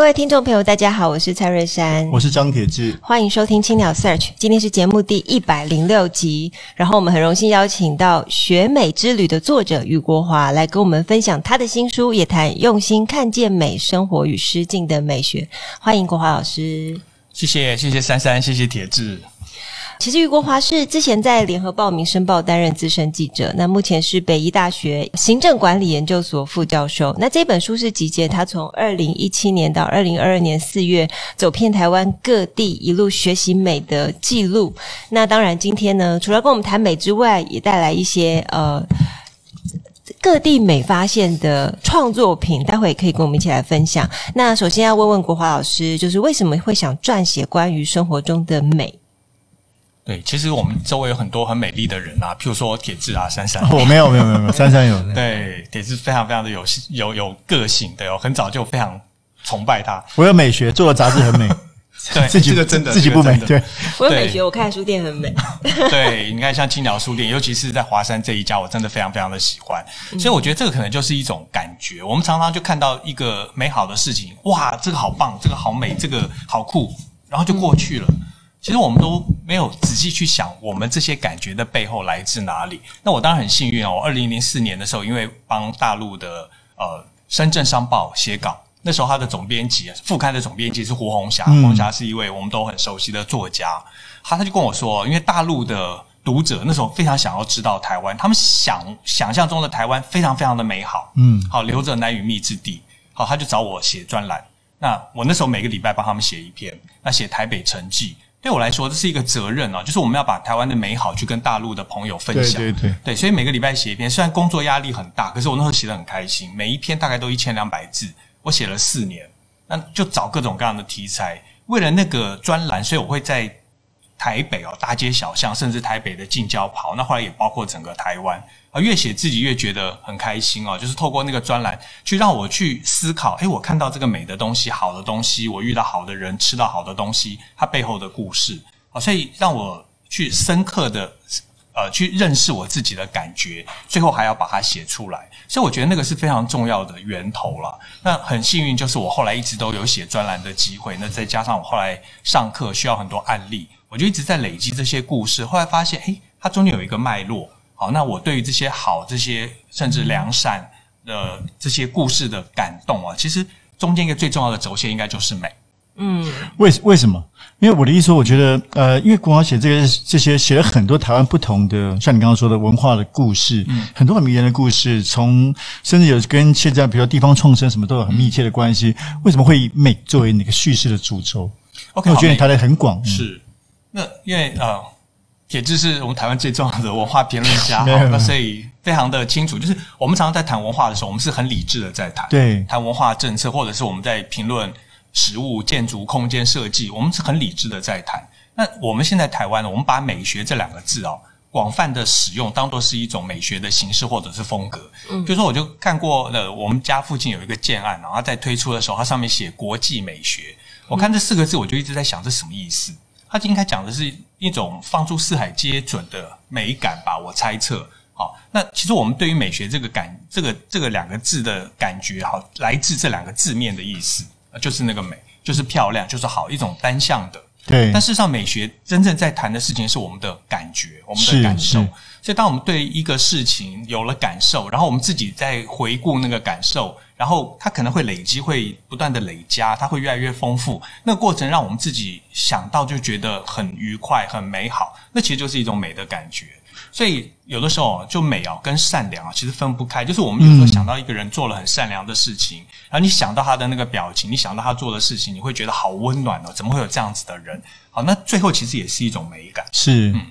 各位听众朋友，大家好，我是蔡瑞珊，我是张铁志，欢迎收听青鸟 Search。今天是节目第一百零六集，然后我们很荣幸邀请到《学美之旅》的作者俞国华来跟我们分享他的新书，也谈用心看见美生活与诗境的美学。欢迎国华老师，谢谢谢谢珊珊，谢谢铁志。其实俞国华是之前在联合报《名申报》担任资深记者，那目前是北医大学行政管理研究所副教授。那这本书是集结他从二零一七年到二零二二年四月走遍台湾各地一路学习美的记录。那当然，今天呢，除了跟我们谈美之外，也带来一些呃各地美发现的创作品，待会也可以跟我们一起来分享。那首先要问问国华老师，就是为什么会想撰写关于生活中的美？对，其实我们周围有很多很美丽的人啊，譬如说铁志啊、珊珊。我、哦、没有，没有，没有，没有，珊珊有。对，铁志非常非常的有有有个性，对，我很早就非常崇拜他。我有美学，做的杂志很美。对，自己这个真的，自己不美。对，我有美学，我看的书店很美。对，你看像青鸟书店，尤其是在华山这一家，我真的非常非常的喜欢。所以我觉得这个可能就是一种感觉。我们常常就看到一个美好的事情，哇，这个好棒，这个好美，这个好酷，然后就过去了。嗯其实我们都没有仔细去想，我们这些感觉的背后来自哪里。那我当然很幸运哦，我二零零四年的时候，因为帮大陆的呃深圳商报写稿，那时候他的总编辑副刊的总编辑是胡红霞，胡红霞是一位我们都很熟悉的作家。他他就跟我说，因为大陆的读者那时候非常想要知道台湾，他们想想象中的台湾非常非常的美好，嗯，好留着难与觅之地，好，他就找我写专栏。那我那时候每个礼拜帮他们写一篇，那写台北城记。对我来说，这是一个责任啊，就是我们要把台湾的美好去跟大陆的朋友分享。对对对，对，所以每个礼拜写一篇，虽然工作压力很大，可是我那时候写的很开心。每一篇大概都一千两百字，我写了四年，那就找各种各样的题材。为了那个专栏，所以我会在台北哦，大街小巷，甚至台北的近郊跑。那后来也包括整个台湾。啊，越写自己越觉得很开心哦，就是透过那个专栏，去让我去思考，诶，我看到这个美的东西、好的东西，我遇到好的人、吃到好的东西，它背后的故事，啊，所以让我去深刻的呃去认识我自己的感觉，最后还要把它写出来，所以我觉得那个是非常重要的源头了。那很幸运，就是我后来一直都有写专栏的机会，那再加上我后来上课需要很多案例，我就一直在累积这些故事，后来发现，诶，它中间有一个脉络。好，那我对于这些好、这些甚至良善的这些故事的感动啊，其实中间一个最重要的轴线应该就是美。嗯，为为什么？因为我的意思说，我觉得呃，因为国华写这个这些写了很多台湾不同的，像你刚刚说的文化的故事，嗯，很多很迷人的故事，从甚至有跟现在比如说地方创生什么都有很密切的关系。为什么会以美作为那个叙事的主轴？OK，我觉得你谈的很广。嗯、是，那因为呃。铁志是我们台湾最重要的文化评论家，哈，那所以非常的清楚，就是我们常常在谈文化的时候，我们是很理智的在谈，对，谈文化政策，或者是我们在评论食物、建筑、空间设计，我们是很理智的在谈。那我们现在台湾呢，我们把美学这两个字哦，广泛的使用，当做是一种美学的形式或者是风格。嗯，比如说我就看过了，我们家附近有一个建案，然后在推出的时候，它上面写国际美学，我看这四个字，我就一直在想，这什么意思？它应该讲的是一种放诸四海皆准的美感吧，我猜测。好，那其实我们对于美学这个感，这个这个两个字的感觉，好，来自这两个字面的意思，就是那个美，就是漂亮，就是好，一种单向的。对。但事实上，美学真正在谈的事情是我们的感觉，我们的感受。所以，当我们对一个事情有了感受，然后我们自己在回顾那个感受。然后它可能会累积，会不断的累加，它会越来越丰富。那个过程让我们自己想到就觉得很愉快、很美好。那其实就是一种美的感觉。所以有的时候就美啊跟善良啊其实分不开。就是我们有时候想到一个人做了很善良的事情，嗯、然后你想到他的那个表情，你想到他做的事情，你会觉得好温暖哦。怎么会有这样子的人？好，那最后其实也是一种美感。是。嗯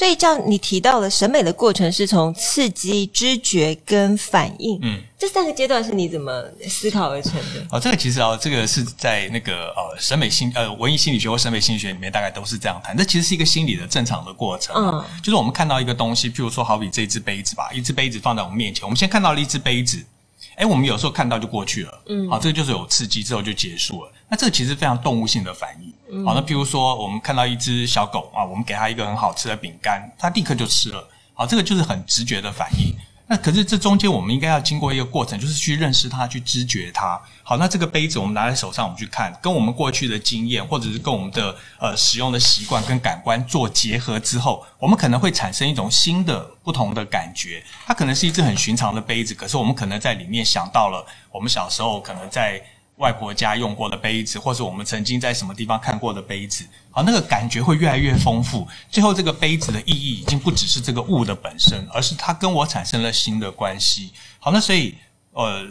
所以，这样你提到了审美的过程是从刺激、知觉跟反应，嗯，这三个阶段是你怎么思考而成的？哦，这个其实啊，这个是在那个呃审美心呃文艺心理学或审美心理学里面，大概都是这样谈。这其实是一个心理的正常的过程，嗯，就是我们看到一个东西，譬如说好比这只杯子吧，一只杯子放在我们面前，我们先看到了一只杯子。哎，我们有时候看到就过去了，嗯，好，这个就是有刺激之后就结束了。那这个其实非常动物性的反应，嗯，好，那譬如说我们看到一只小狗啊，我们给它一个很好吃的饼干，它立刻就吃了，好，这个就是很直觉的反应。那可是这中间我们应该要经过一个过程，就是去认识它，去知觉它。好，那这个杯子我们拿在手上，我们去看，跟我们过去的经验，或者是跟我们的呃使用的习惯跟感官做结合之后，我们可能会产生一种新的不同的感觉。它可能是一只很寻常的杯子，可是我们可能在里面想到了我们小时候可能在。外婆家用过的杯子，或是我们曾经在什么地方看过的杯子，好，那个感觉会越来越丰富。最后，这个杯子的意义已经不只是这个物的本身，而是它跟我产生了新的关系。好，那所以，呃，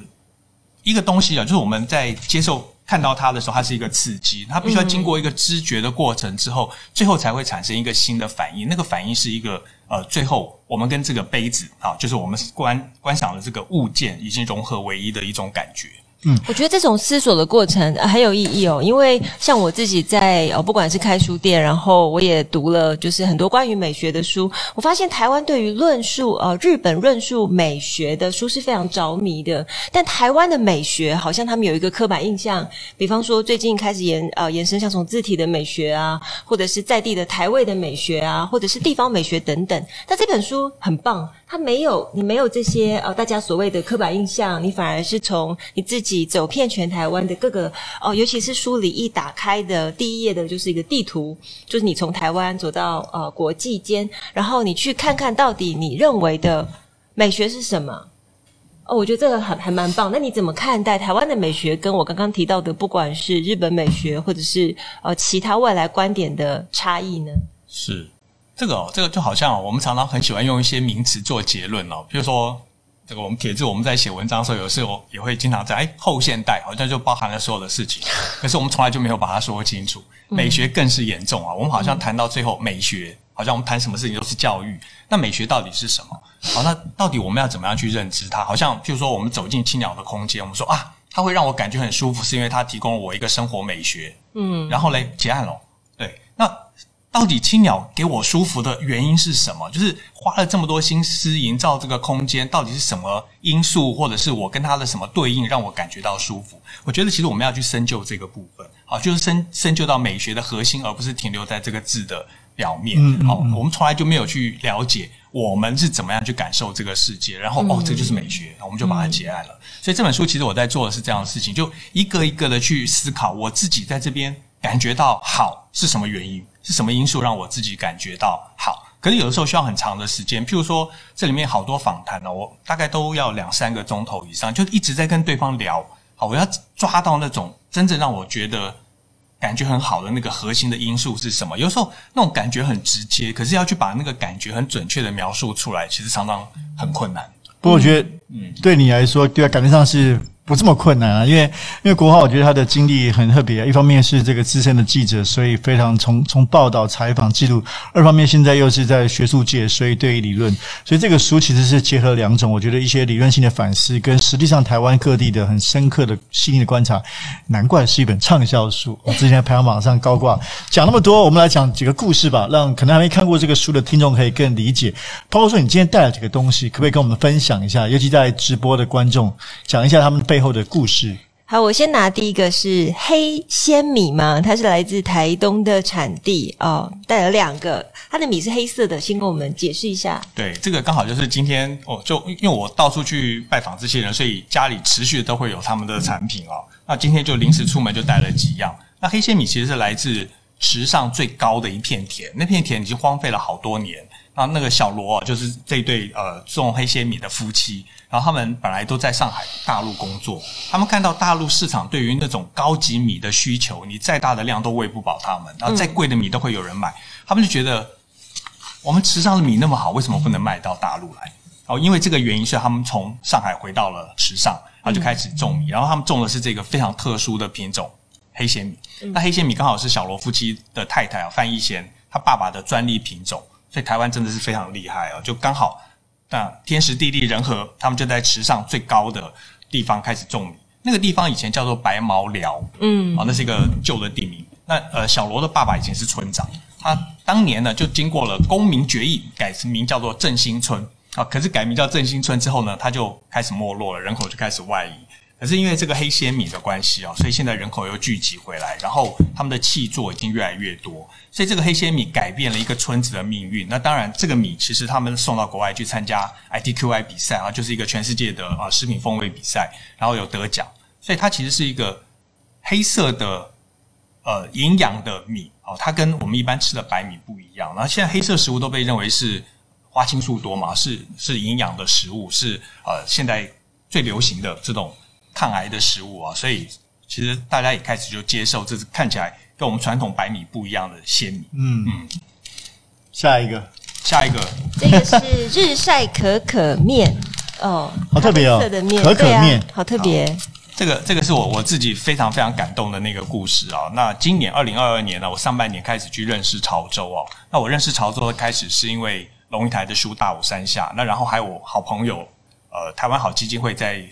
一个东西啊，就是我们在接受看到它的时候，它是一个刺激，它必须要经过一个知觉的过程之后，最后才会产生一个新的反应。那个反应是一个呃，最后我们跟这个杯子啊，就是我们观观赏的这个物件已经融合为一的一种感觉。嗯，我觉得这种思索的过程很有意义哦，因为像我自己在呃，不管是开书店，然后我也读了就是很多关于美学的书，我发现台湾对于论述呃日本论述美学的书是非常着迷的，但台湾的美学好像他们有一个刻板印象，比方说最近开始延呃延伸像从字体的美学啊，或者是在地的台味的美学啊，或者是地方美学等等，但这本书很棒。它没有，你没有这些呃，大家所谓的刻板印象，你反而是从你自己走遍全台湾的各个哦、尤其是书里一打开的第一页的就是一个地图，就是你从台湾走到呃国际间，然后你去看看到底你认为的美学是什么？哦，我觉得这个还还蛮棒。那你怎么看待台湾的美学？跟我刚刚提到的，不管是日本美学或者是呃其他外来观点的差异呢？是。这个哦，这个就好像我们常常很喜欢用一些名词做结论哦，比如说这个我们铁子我们在写文章的时候，有时候也会经常在哎后现代好像就包含了所有的事情，可是我们从来就没有把它说清楚。美学更是严重啊，我们好像谈到最后美学，好像我们谈什么事情都是教育，那美学到底是什么？好，那到底我们要怎么样去认知它？好像譬如说我们走进青鸟的空间，我们说啊，它会让我感觉很舒服，是因为它提供了我一个生活美学。嗯，然后嘞结案了，对，那。到底青鸟给我舒服的原因是什么？就是花了这么多心思营造这个空间，到底是什么因素，或者是我跟它的什么对应，让我感觉到舒服？我觉得其实我们要去深究这个部分，好，就是深深究到美学的核心，而不是停留在这个字的表面。好，我们从来就没有去了解我们是怎么样去感受这个世界，然后哦，这就是美学，我们就把它结案了。所以这本书其实我在做的是这样的事情，就一个一个的去思考我自己在这边感觉到好是什么原因。是什么因素让我自己感觉到好？可是有的时候需要很长的时间，譬如说这里面好多访谈呢，我大概都要两三个钟头以上，就一直在跟对方聊。好，我要抓到那种真正让我觉得感觉很好的那个核心的因素是什么？有时候那种感觉很直接，可是要去把那个感觉很准确的描述出来，其实常常很困难。不过我觉得，嗯，对你来说，对啊，感觉上是。不这么困难啊，因为因为国华，我觉得他的经历很特别。一方面是这个资深的记者，所以非常从从报道、采访、记录；二方面现在又是在学术界，所以对于理论，所以这个书其实是结合两种。我觉得一些理论性的反思，跟实际上台湾各地的很深刻的细腻的观察，难怪是一本畅销书。我之前排行榜上高挂。讲那么多，我们来讲几个故事吧，让可能还没看过这个书的听众可以更理解。包括说，你今天带了几个东西，可不可以跟我们分享一下？尤其在直播的观众，讲一下他们背后的故事。好，我先拿第一个是黑纤米嘛，它是来自台东的产地哦，带了两个，它的米是黑色的，先跟我们解释一下。对，这个刚好就是今天哦，就因为我到处去拜访这些人，所以家里持续都会有他们的产品哦。那今天就临时出门就带了几样。那黑纤米其实是来自池上最高的一片田，那片田已经荒废了好多年。那那个小罗就是这对呃种黑纤米的夫妻。然后他们本来都在上海大陆工作，他们看到大陆市场对于那种高级米的需求，你再大的量都喂不饱他们，然后再贵的米都会有人买，他们就觉得我们池上的米那么好，为什么不能卖到大陆来？哦，因为这个原因，所以他们从上海回到了池上，然后就开始种米，然后他们种的是这个非常特殊的品种黑纤米。那黑纤米刚好是小罗夫妻的太太啊范逸仙他爸爸的专利品种。所以台湾真的是非常厉害哦，就刚好那天时地利人和，他们就在池上最高的地方开始种米。那个地方以前叫做白毛寮，嗯，啊，那是一个旧的地名。那呃，小罗的爸爸以前是村长，他当年呢就经过了公民决议，改名叫做振兴村啊。可是改名叫振兴村之后呢，他就开始没落了，人口就开始外移。可是因为这个黑秈米的关系啊，所以现在人口又聚集回来，然后他们的气作已经越来越多，所以这个黑秈米改变了一个村子的命运。那当然，这个米其实他们送到国外去参加 ITQI 比赛啊，就是一个全世界的啊食品风味比赛，然后有得奖，所以它其实是一个黑色的呃营养的米哦，它跟我们一般吃的白米不一样。然后现在黑色食物都被认为是花青素多嘛，是是营养的食物，是呃现在最流行的这种。抗癌的食物啊，所以其实大家也开始就接受，这是看起来跟我们传统白米不一样的鲜米。嗯嗯，下一个，下一个，这个是日晒可可面哦，好特别哦，色的面可可面，啊、好特别。这个这个是我我自己非常非常感动的那个故事啊。那今年二零二二年呢，我上半年开始去认识潮州哦。那我认识潮州的开始是因为龙应台的书《大武山下》，那然后还有我好朋友呃台湾好基金会在。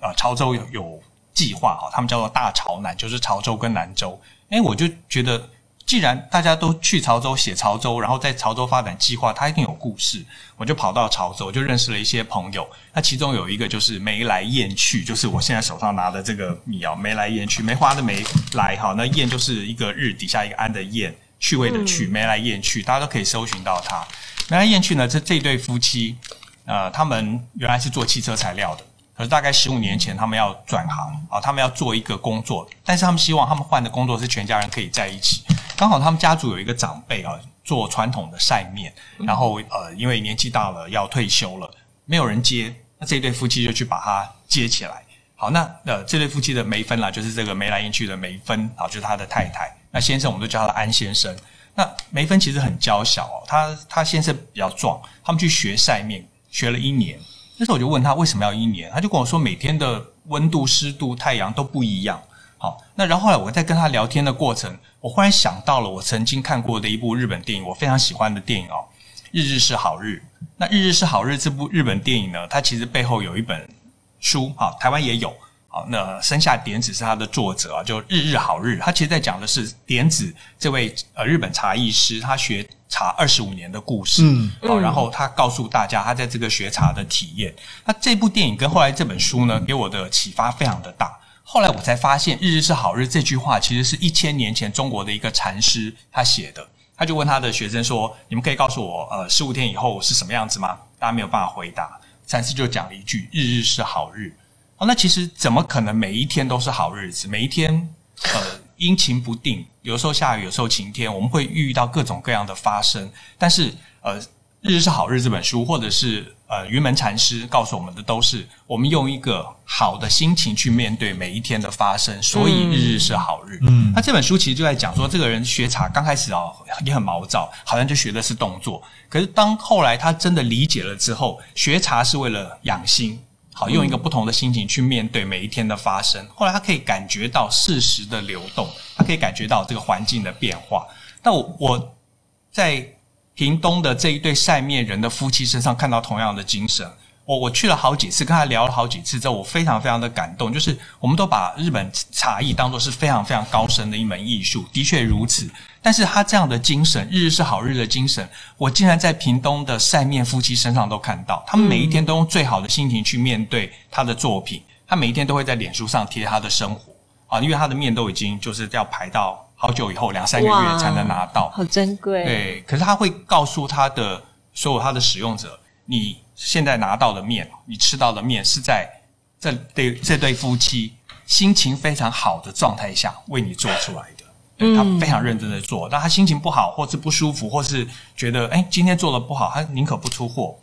啊，潮州有有计划哈，他们叫做大潮南，就是潮州跟南州。哎，我就觉得，既然大家都去潮州写潮州，然后在潮州发展计划，它一定有故事。我就跑到潮州，就认识了一些朋友。那其中有一个就是梅来燕去，就是我现在手上拿的这个米哦，梅来燕去，梅花的梅来哈，那燕就是一个日底下一个安的燕，趣味的趣，梅来燕去，大家都可以搜寻到它。梅来燕去呢，这这对夫妻，呃，他们原来是做汽车材料的。可是大概十五年前，他们要转行啊，他们要做一个工作，但是他们希望他们换的工作是全家人可以在一起。刚好他们家族有一个长辈啊，做传统的晒面，然后呃，因为年纪大了要退休了，没有人接，那这对夫妻就去把他接起来。好，那呃，这对夫妻的梅芬啦，就是这个眉来眼去的梅芬啊，就是他的太太。那先生我们都叫他安先生。那梅芬其实很娇小哦，他他先生比较壮，他们去学晒面，学了一年。那时候我就问他为什么要一年，他就跟我说每天的温度、湿度、太阳都不一样。好，那然后后来我在跟他聊天的过程，我忽然想到了我曾经看过的一部日本电影，我非常喜欢的电影哦，《日日是好日》。那《日日是好日》这部日本电影呢，它其实背后有一本书，好，台湾也有。好，那生下典子是他的作者啊，就《日日好日》。他其实在讲的是典子这位呃日本茶艺师，他学。茶二十五年的故事，嗯，好，然后他告诉大家他在这个学茶的体验。那这部电影跟后来这本书呢，给我的启发非常的大。后来我才发现，“日日是好日”这句话其实是一千年前中国的一个禅师他写的。他就问他的学生说：“你们可以告诉我，呃，十五天以后是什么样子吗？”大家没有办法回答。禅师就讲了一句：“日日是好日。”哦，那其实怎么可能每一天都是好日子？每一天，呃。阴晴不定，有时候下雨，有时候晴天，我们会遇到各种各样的发生。但是，呃，《日日是好日》这本书，或者是呃云门禅师告诉我们的，都是我们用一个好的心情去面对每一天的发生。所以，日日是好日。嗯，那这本书其实就在讲说，这个人学茶刚开始啊，也很毛躁，好像就学的是动作。可是，当后来他真的理解了之后，学茶是为了养心。好，用一个不同的心情去面对每一天的发生。后来他可以感觉到事实的流动，他可以感觉到这个环境的变化。那我我在屏东的这一对晒面人的夫妻身上看到同样的精神。我我去了好几次，跟他聊了好几次之后，我非常非常的感动。就是我们都把日本茶艺当做是非常非常高深的一门艺术，的确如此。但是他这样的精神，日日是好日的精神，我竟然在屏东的晒面夫妻身上都看到。他们每一天都用最好的心情去面对他的作品，他每一天都会在脸书上贴他的生活啊，因为他的面都已经就是要排到好久以后，两三个月才能拿到，好珍贵。对，可是他会告诉他的所有他的使用者，你。现在拿到的面，你吃到的面是在这对这对夫妻心情非常好的状态下为你做出来的。对，他非常认真的做，但他心情不好，或是不舒服，或是觉得哎今天做的不好，他宁可不出货。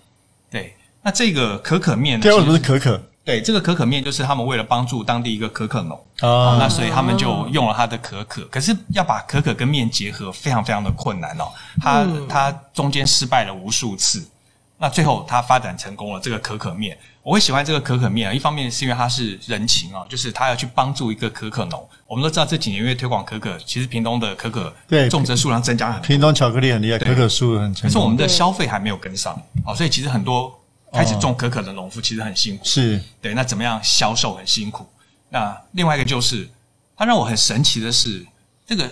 对，那这个可可面呢？对，为什么是可可？对，这个可可面就是他们为了帮助当地一个可可农啊，那所以他们就用了他的可可。可是要把可可跟面结合，非常非常的困难哦。他他中间失败了无数次。那最后它发展成功了，这个可可面，我会喜欢这个可可面啊。一方面是因为它是人情啊，就是他要去帮助一个可可农。我们都知道这几年因为推广可可，其实屏东的可可对种植数量增加很多。屏东巧克力很厉害，可可树很成功。可是我们的消费还没有跟上啊，所以其实很多开始种可可的农夫其实很辛苦。是对，那怎么样销售很辛苦。那另外一个就是，它让我很神奇的是，这个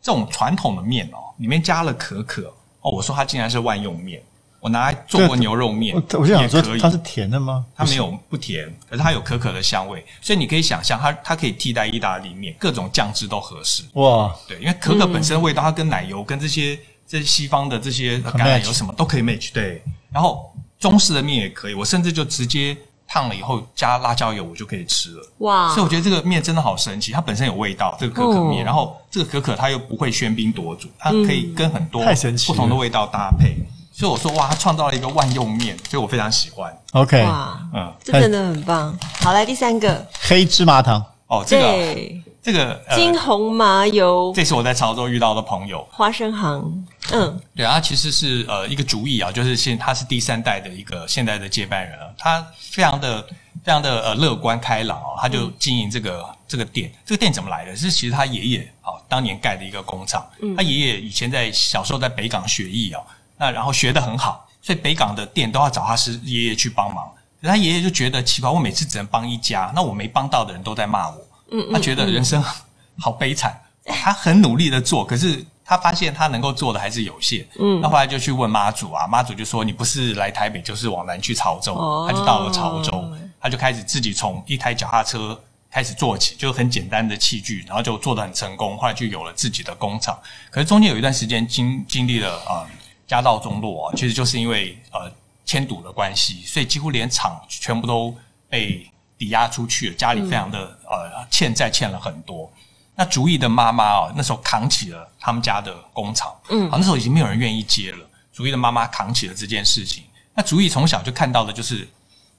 这种传统的面哦，里面加了可可哦，我说它竟然是万用面。我拿来做过牛肉面，我想说它是甜的吗？它没有不甜，可是它有可可的香味，所以你可以想象它它可以替代意大利面，各种酱汁都合适。哇，对，因为可可本身的味道，它跟奶油跟这些这些西方的这些橄榄油什么都可以 match。对，然后中式的面也可以，我甚至就直接烫了以后加辣椒油，我就可以吃了。哇，所以我觉得这个面真的好神奇，它本身有味道，这个可可面，然后这个可可它又不会喧宾夺主，它可以跟很多不同的味道搭配。所以我说哇，他创造了一个万用面，所以我非常喜欢。OK，哇，嗯，这真的很棒。好，来第三个。黑芝麻糖。哦，这个这个金红麻油，这是我在潮州遇到的朋友，花生行，嗯，对，他其实是呃一个主意啊，就是现他是第三代的一个现代的接班人了，他非常的非常的呃乐观开朗啊，他就经营这个这个店，这个店怎么来的？是其实他爷爷啊当年盖的一个工厂，他爷爷以前在小时候在北港学艺啊。那然后学得很好，所以北港的店都要找他师爷爷去帮忙。可他爷爷就觉得奇怪，我每次只能帮一家，那我没帮到的人都在骂我。嗯，他觉得人生 好悲惨。他很努力的做，可是他发现他能够做的还是有限。嗯，那后来就去问妈祖啊，妈祖就说：“你不是来台北，就是往南去潮州。”他就到了潮州，他就开始自己从一台脚踏车开始做起，就很简单的器具，然后就做得很成功。后来就有了自己的工厂。可是中间有一段时间经经历了啊。家道中落啊，其实就是因为呃迁赌的关系，所以几乎连厂全部都被抵押出去了，家里非常的、嗯、呃欠债欠了很多。那竹意的妈妈啊，那时候扛起了他们家的工厂，嗯，好，那时候已经没有人愿意接了。竹意的妈妈扛起了这件事情。那竹意从小就看到的就是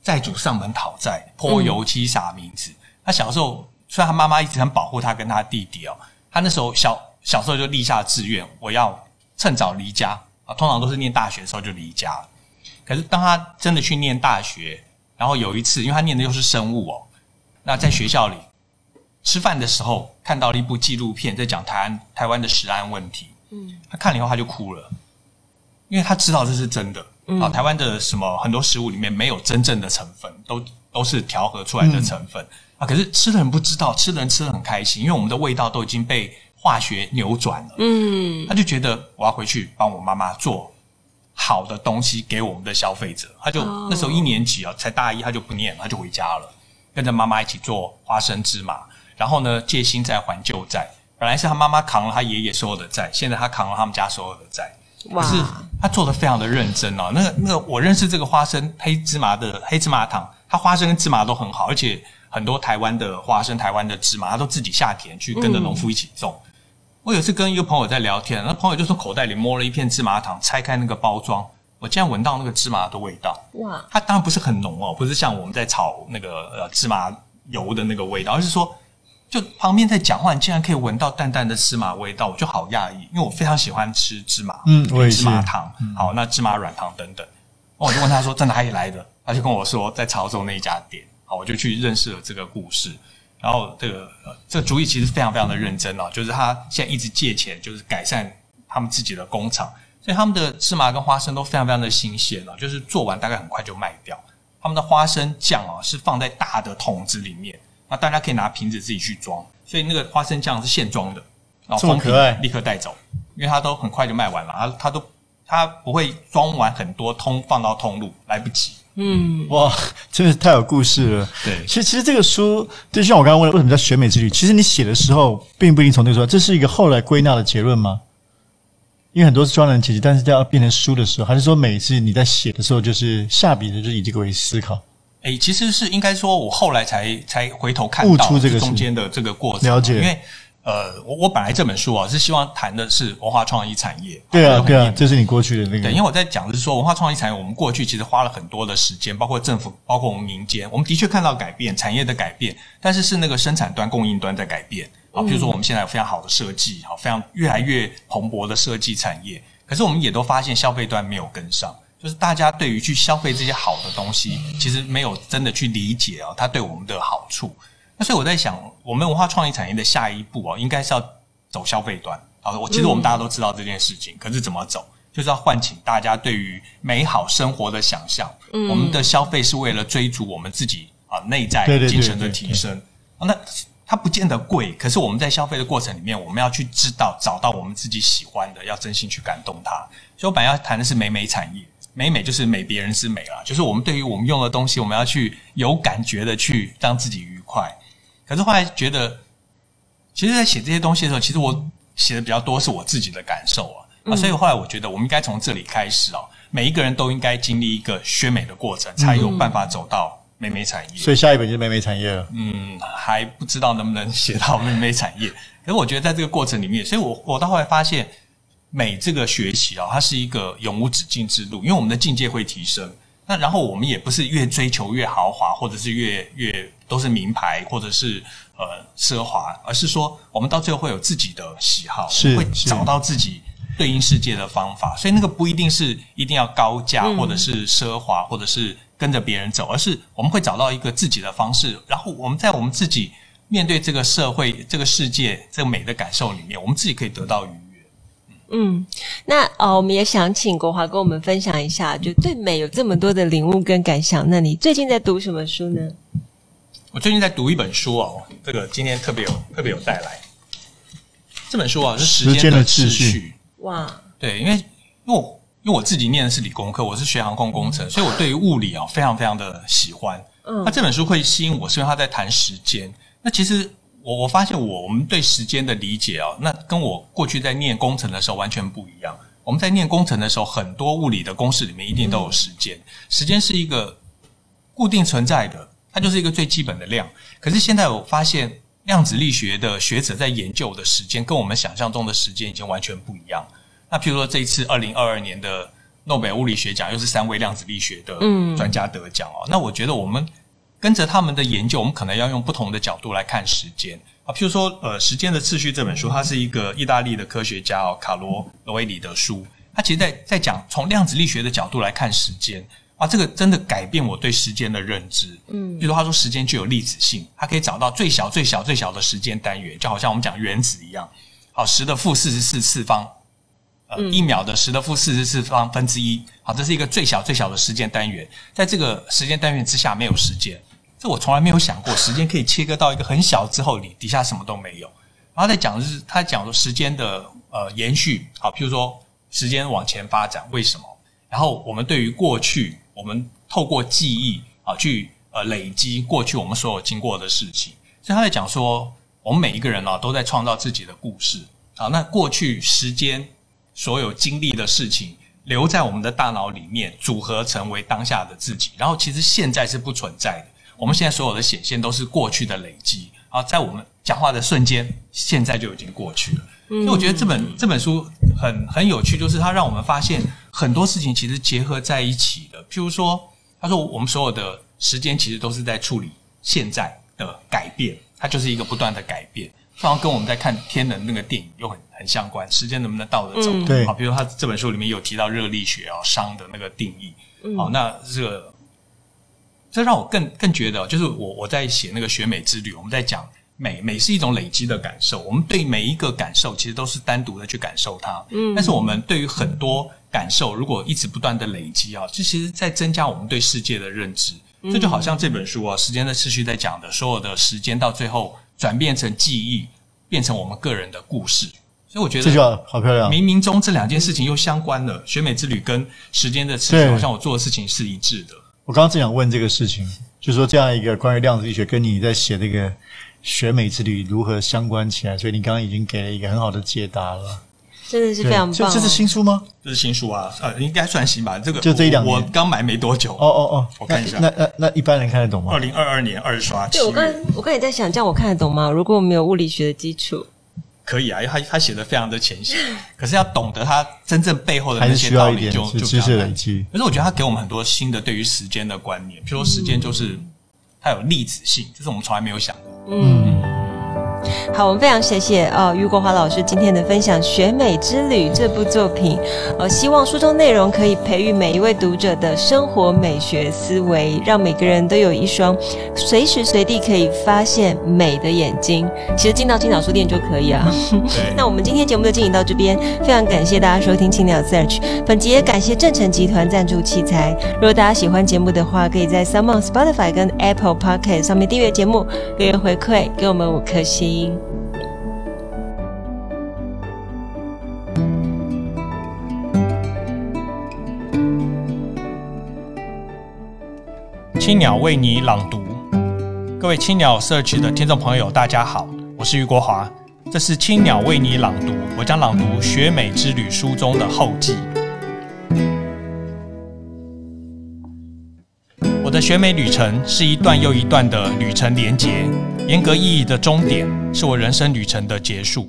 债主上门讨债，泼油漆撒名字。他小时候虽然他妈妈一直很保护他跟他弟弟哦，他那时候小小时候就立下志愿，我要趁早离家。通常都是念大学的时候就离家了，可是当他真的去念大学，然后有一次，因为他念的又是生物哦，那在学校里吃饭的时候看到了一部纪录片，在讲台湾台湾的食安问题，嗯，他看了以后他就哭了，因为他知道这是真的啊，台湾的什么很多食物里面没有真正的成分，都都是调和出来的成分啊，可是吃的人不知道，吃的人吃的很开心，因为我们的味道都已经被。化学扭转了，嗯，他就觉得我要回去帮我妈妈做好的东西给我们的消费者。他就、哦、那时候一年级啊，才大一，他就不念了，他就回家了，跟着妈妈一起做花生芝麻。然后呢，借新债还旧债。本来是他妈妈扛了他爷爷所有的债，现在他扛了他们家所有的债。哇！可是他做的非常的认真哦。那个那个，我认识这个花生黑芝麻的黑芝麻糖，他花生跟芝麻都很好，而且很多台湾的花生、台湾的芝麻，他都自己下田去跟着农夫一起种。嗯我有一次跟一个朋友在聊天，那朋友就从口袋里摸了一片芝麻糖，拆开那个包装，我竟然闻到那个芝麻的味道。哇！它当然不是很浓哦，不是像我们在炒那个呃芝麻油的那个味道，而是说，就旁边在讲话，你竟然可以闻到淡淡的芝麻味道，我就好讶异，因为我非常喜欢吃芝麻，嗯，芝麻糖，嗯、好，那芝麻软糖等等。我就问他说在哪里来的，他就跟我说在潮州那一家店，好，我就去认识了这个故事。然后这个呃，这个主意其实非常非常的认真哦，就是他现在一直借钱，就是改善他们自己的工厂，所以他们的芝麻跟花生都非常非常的新鲜哦，就是做完大概很快就卖掉。他们的花生酱啊是放在大的桶子里面，那大家可以拿瓶子自己去装，所以那个花生酱是现装的，然后封皮立刻带走，因为它都很快就卖完了，它它都它不会装完很多通放到通路，来不及。嗯，哇，真的是太有故事了。对，其实其实这个书，就像我刚刚问的，为什么叫选美之旅？其实你写的时候，并不一定从那个时候，这是一个后来归纳的结论吗？因为很多是专栏结集，但是要变成书的时候，还是说每次你在写的时候，就是下笔的，就是以这个为思考？诶，其实是应该说，我后来才才回头看到这个中间的这个过程，了解，因为。呃，我我本来这本书啊是希望谈的是文化创意产业。对啊，对啊，这是你过去的那个。对，因为我在讲的是说文化创意产业，我们过去其实花了很多的时间，包括政府，包括我们民间，我们的确看到改变，产业的改变，但是是那个生产端、供应端在改变啊。比如说我们现在有非常好的设计，好，非常越来越蓬勃的设计产业，可是我们也都发现消费端没有跟上，就是大家对于去消费这些好的东西，其实没有真的去理解啊，它对我们的好处。那所以我在想，我们文化创意产业的下一步哦，应该是要走消费端。好，我其实我们大家都知道这件事情，嗯、可是怎么走，就是要唤醒大家对于美好生活的想象。嗯，我们的消费是为了追逐我们自己啊内在精神的提升。那它不见得贵，可是我们在消费的过程里面，我们要去知道找到我们自己喜欢的，要真心去感动它。所以我本来要谈的是美美产业。美美就是美别人之美啦，就是我们对于我们用的东西，我们要去有感觉的去让自己愉快。可是后来觉得，其实，在写这些东西的时候，其实我写的比较多是我自己的感受啊。啊，所以后来我觉得，我们应该从这里开始哦，每一个人都应该经历一个学美的过程，才有办法走到美美产业。所以下一本就是美美产业了。嗯，还不知道能不能写到美美产业。可是我觉得，在这个过程里面，所以我我到后来发现。美这个学习啊，它是一个永无止境之路，因为我们的境界会提升。那然后我们也不是越追求越豪华，或者是越越都是名牌，或者是呃奢华，而是说我们到最后会有自己的喜好，是会找到自己对应世界的方法。所以那个不一定是一定要高价，或者是奢华，或者是跟着别人走，而是我们会找到一个自己的方式。然后我们在我们自己面对这个社会、这个世界、这个美的感受里面，我们自己可以得到愉悦。嗯，那哦，我们也想请国华跟我们分享一下，就对美有这么多的领悟跟感想。那你最近在读什么书呢？我最近在读一本书哦，这个今天特别有特别有带来这本书啊，是时间的秩序。哇，对，因为因为我因为我自己念的是理工科，我是学航空工程，所以我对于物理啊非常非常的喜欢。嗯，那这本书会吸引我，是因为他在谈时间。那其实。我我发现我我们对时间的理解啊，那跟我过去在念工程的时候完全不一样。我们在念工程的时候，很多物理的公式里面一定都有时间，时间是一个固定存在的，它就是一个最基本的量。可是现在我发现，量子力学的学者在研究的时间，跟我们想象中的时间已经完全不一样。那譬如说这一次二零二二年的诺贝尔物理学奖，又是三位量子力学的专家得奖哦。那我觉得我们。跟着他们的研究，我们可能要用不同的角度来看时间啊。譬如说，呃，《时间的次序》这本书，它是一个意大利的科学家哦，卡罗罗维里的书。他其实在在讲从量子力学的角度来看时间啊，这个真的改变我对时间的认知。嗯，比如说他说时间具有粒子性，它可以找到最小最小最小的时间单元，就好像我们讲原子一样。好，十的负四十四次方，呃，一秒的十的负四十四方分之一。好，这是一个最小最小的时间单元，在这个时间单元之下没有时间。这我从来没有想过，时间可以切割到一个很小之后，你底下什么都没有。然后在讲的是，他讲说时间的呃延续，好，譬如说时间往前发展，为什么？然后我们对于过去，我们透过记忆啊去呃累积过去我们所有经过的事情。所以他在讲说，我们每一个人啊都在创造自己的故事。好，那过去时间所有经历的事情留在我们的大脑里面，组合成为当下的自己。然后其实现在是不存在的。我们现在所有的显现都是过去的累积啊，在我们讲话的瞬间，现在就已经过去了。所以我觉得这本这本书很很有趣，就是它让我们发现很多事情其实结合在一起的。譬如说，他说我们所有的时间其实都是在处理现在的改变，它就是一个不断的改变。然后跟我们在看天能那个电影又很很相关，时间能不能倒着走？对，好，比如他这本书里面有提到热力学啊，熵的那个定义。好，那这个。这让我更更觉得，就是我我在写那个学美之旅，我们在讲美，美是一种累积的感受。我们对每一个感受，其实都是单独的去感受它。嗯，但是我们对于很多感受，如果一直不断的累积啊，这其实在增加我们对世界的认知。这就好像这本书啊，时间的次序在讲的，所有的时间到最后转变成记忆，变成我们个人的故事。所以我觉得这就好漂亮。冥冥中这两件事情又相关了，学美之旅跟时间的次序，好像我做的事情是一致的。我刚刚正想问这个事情，就是说这样一个关于量子力学跟你在写这个学美之旅如何相关起来，所以你刚刚已经给了一个很好的解答了，真的是非常棒。这这是新书吗？这是新书啊，呃，应该算新吧。这个就这一两年，我刚买没多久。哦哦哦，我看一下，那那那，那一般人看得懂吗？二零二二年二刷。对，我刚我刚也在想，这样我看得懂吗？如果我没有物理学的基础。可以啊，因为他他写的非常的浅显，可是要懂得他真正背后的那些道理就，就就比较难。可是我觉得他给我们很多新的对于时间的观念，譬如说时间就是它有粒子性，这是我们从来没有想过。嗯，好，我们非常谢谢呃于国华老师今天的分享《学美之旅》这部作品，呃，希望书中内容可以培育每一位读者的生活美学思维，让每个人都有一双随时随地可以发现美的眼睛。其实进到青鸟书店就可以啊。那我们今天节目就进行到这边，非常感谢大家收听青鸟 Search，本集也感谢正成集团赞助器材。如果大家喜欢节目的话，可以在 SoundOn Spotify 跟 Apple Podcast 上面订阅节目，留言回馈给我们五颗星。青鸟为你朗读，各位青鸟社区的听众朋友，大家好，我是余国华，这是青鸟为你朗读，我将朗读《学美之旅》书中的后记。选美旅程是一段又一段的旅程连结，严格意义的终点是我人生旅程的结束。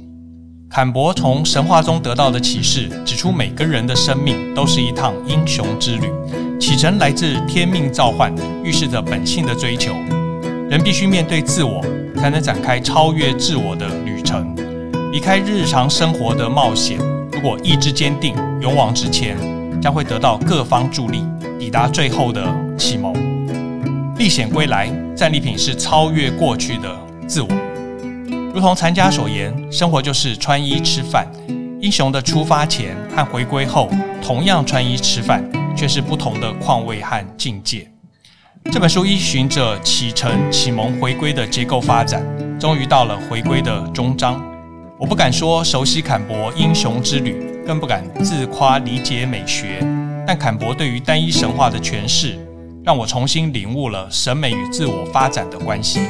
坎伯从神话中得到的启示，指出每个人的生命都是一趟英雄之旅。启程来自天命召唤，预示着本性的追求。人必须面对自我，才能展开超越自我的旅程，离开日常生活的冒险。如果意志坚定，勇往直前，将会得到各方助力，抵达最后的启蒙。历险归来，战利品是超越过去的自我。如同禅家所言，生活就是穿衣吃饭。英雄的出发前和回归后，同样穿衣吃饭。却是不同的况味和境界。这本书依循着启程、启蒙、回归的结构发展，终于到了回归的终章。我不敢说熟悉坎伯英雄之旅，更不敢自夸理解美学。但坎伯对于单一神话的诠释，让我重新领悟了审美与自我发展的关系。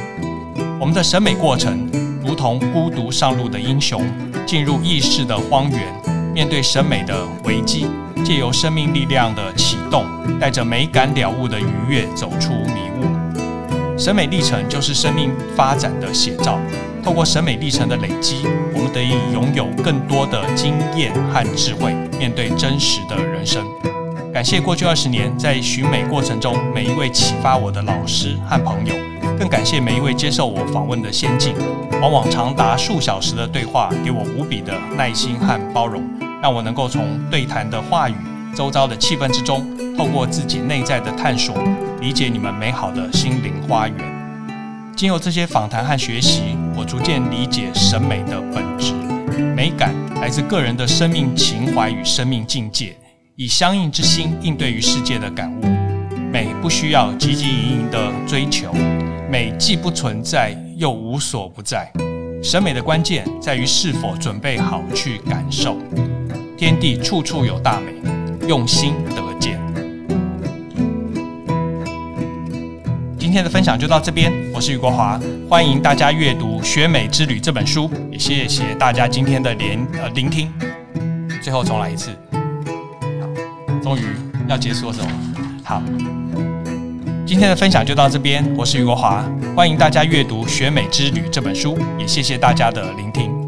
我们的审美过程，如同孤独上路的英雄，进入意识的荒原，面对审美的危机。借由生命力量的启动，带着美感了悟的愉悦，走出迷雾。审美历程就是生命发展的写照。透过审美历程的累积，我们得以拥有更多的经验和智慧，面对真实的人生。感谢过去二十年在寻美过程中每一位启发我的老师和朋友，更感谢每一位接受我访问的先进，往往长达数小时的对话，给我无比的耐心和包容。让我能够从对谈的话语、周遭的气氛之中，透过自己内在的探索，理解你们美好的心灵花园。经由这些访谈和学习，我逐渐理解审美的本质。美感来自个人的生命情怀与生命境界，以相应之心应对于世界的感悟。美不需要汲汲营营的追求，美既不存在，又无所不在。审美的关键在于是否准备好去感受。天地处处有大美，用心得见。今天的分享就到这边，我是余国华，欢迎大家阅读《学美之旅》这本书，也谢谢大家今天的聆呃聆听。最后重来一次，终于要结束的时候，好，今天的分享就到这边，我是余国华，欢迎大家阅读《学美之旅》这本书，也谢谢大家的聆听。